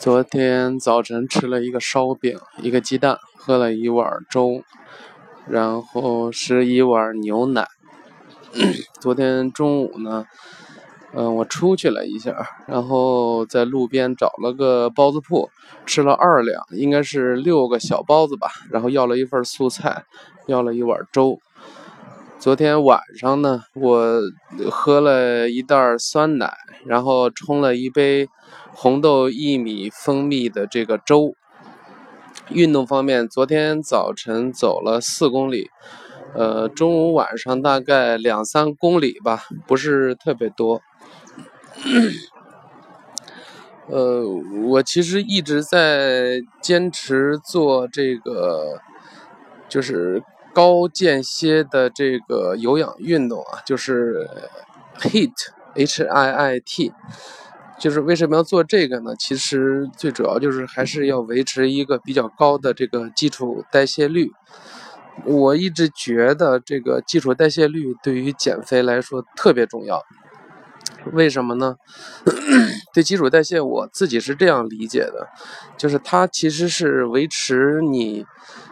昨天早晨吃了一个烧饼，一个鸡蛋，喝了一碗粥，然后是一碗牛奶。昨天中午呢，嗯，我出去了一下，然后在路边找了个包子铺，吃了二两，应该是六个小包子吧，然后要了一份素菜，要了一碗粥。昨天晚上呢，我喝了一袋酸奶，然后冲了一杯红豆薏米蜂蜜的这个粥。运动方面，昨天早晨走了四公里，呃，中午晚上大概两三公里吧，不是特别多。呃，我其实一直在坚持做这个，就是。高间歇的这个有氧运动啊，就是 HIIT H I I T，就是为什么要做这个呢？其实最主要就是还是要维持一个比较高的这个基础代谢率。我一直觉得这个基础代谢率对于减肥来说特别重要。为什么呢？对基础代谢，我自己是这样理解的，就是它其实是维持你。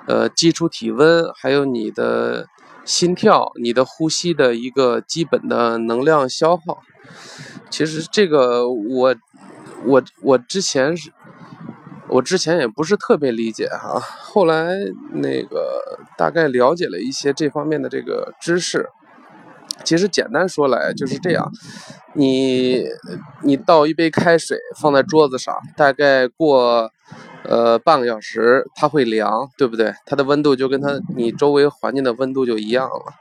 呃，基础体温，还有你的心跳、你的呼吸的一个基本的能量消耗。其实这个我我我之前是，我之前也不是特别理解哈，后来那个大概了解了一些这方面的这个知识。其实简单说来就是这样，你你倒一杯开水放在桌子上，大概过。呃，半个小时它会凉，对不对？它的温度就跟它你周围环境的温度就一样了。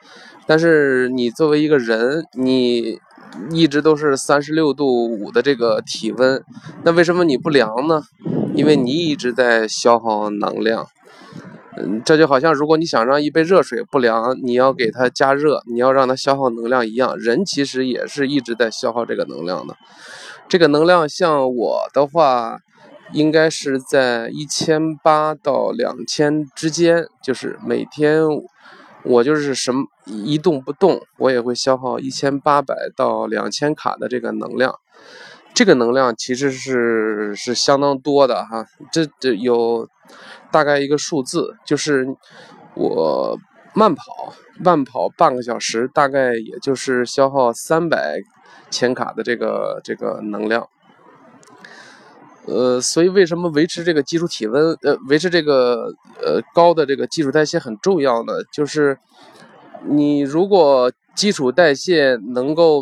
但是你作为一个人，你一直都是三十六度五的这个体温，那为什么你不凉呢？因为你一直在消耗能量。嗯，这就好像如果你想让一杯热水不凉，你要给它加热，你要让它消耗能量一样。人其实也是一直在消耗这个能量的。这个能量像我的话。应该是在一千八到两千之间，就是每天我就是什么一动不动，我也会消耗一千八百到两千卡的这个能量。这个能量其实是是相当多的哈，这这有大概一个数字，就是我慢跑慢跑半个小时，大概也就是消耗三百千卡的这个这个能量。呃，所以为什么维持这个基础体温，呃，维持这个呃高的这个基础代谢很重要呢？就是你如果基础代谢能够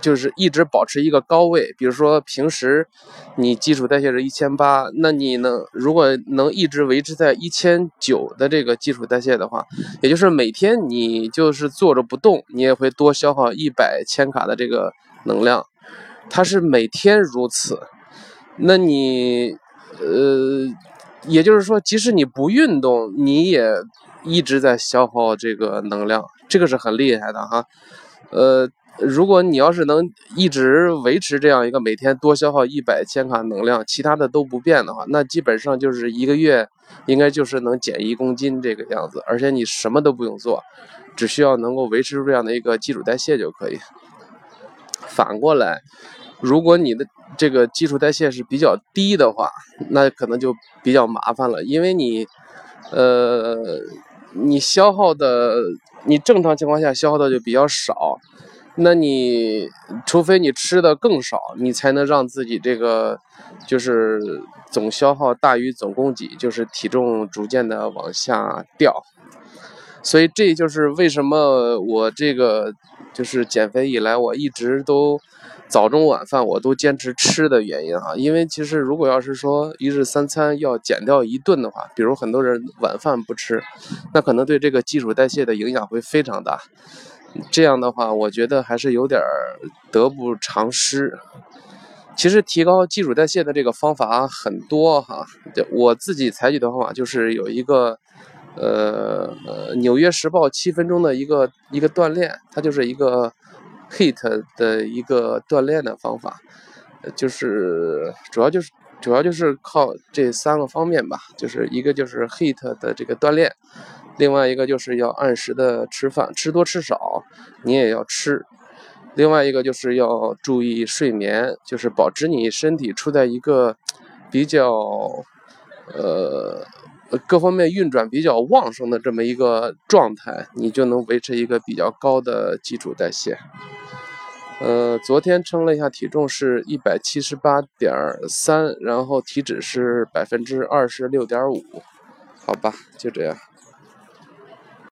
就是一直保持一个高位，比如说平时你基础代谢是一千八，那你能如果能一直维持在一千九的这个基础代谢的话，也就是每天你就是坐着不动，你也会多消耗一百千卡的这个能量，它是每天如此。那你，呃，也就是说，即使你不运动，你也一直在消耗这个能量，这个是很厉害的哈。呃，如果你要是能一直维持这样一个每天多消耗一百千卡能量，其他的都不变的话，那基本上就是一个月应该就是能减一公斤这个样子，而且你什么都不用做，只需要能够维持这样的一个基础代谢就可以。反过来。如果你的这个基础代谢是比较低的话，那可能就比较麻烦了，因为你，呃，你消耗的，你正常情况下消耗的就比较少，那你除非你吃的更少，你才能让自己这个就是总消耗大于总供给，就是体重逐渐的往下掉。所以这就是为什么我这个就是减肥以来，我一直都。早中晚饭我都坚持吃的原因啊，因为其实如果要是说一日三餐要减掉一顿的话，比如很多人晚饭不吃，那可能对这个基础代谢的影响会非常大。这样的话，我觉得还是有点得不偿失。其实提高基础代谢的这个方法很多哈，我自己采取的方法就是有一个，呃呃，《纽约时报》七分钟的一个一个锻炼，它就是一个。HIT 的一个锻炼的方法，就是主要就是主要就是靠这三个方面吧，就是一个就是 HIT 的这个锻炼，另外一个就是要按时的吃饭，吃多吃少你也要吃，另外一个就是要注意睡眠，就是保持你身体处在一个比较呃各方面运转比较旺盛的这么一个状态，你就能维持一个比较高的基础代谢。呃，昨天称了一下体重是一百七十八点三，然后体脂是百分之二十六点五，好吧，就这样。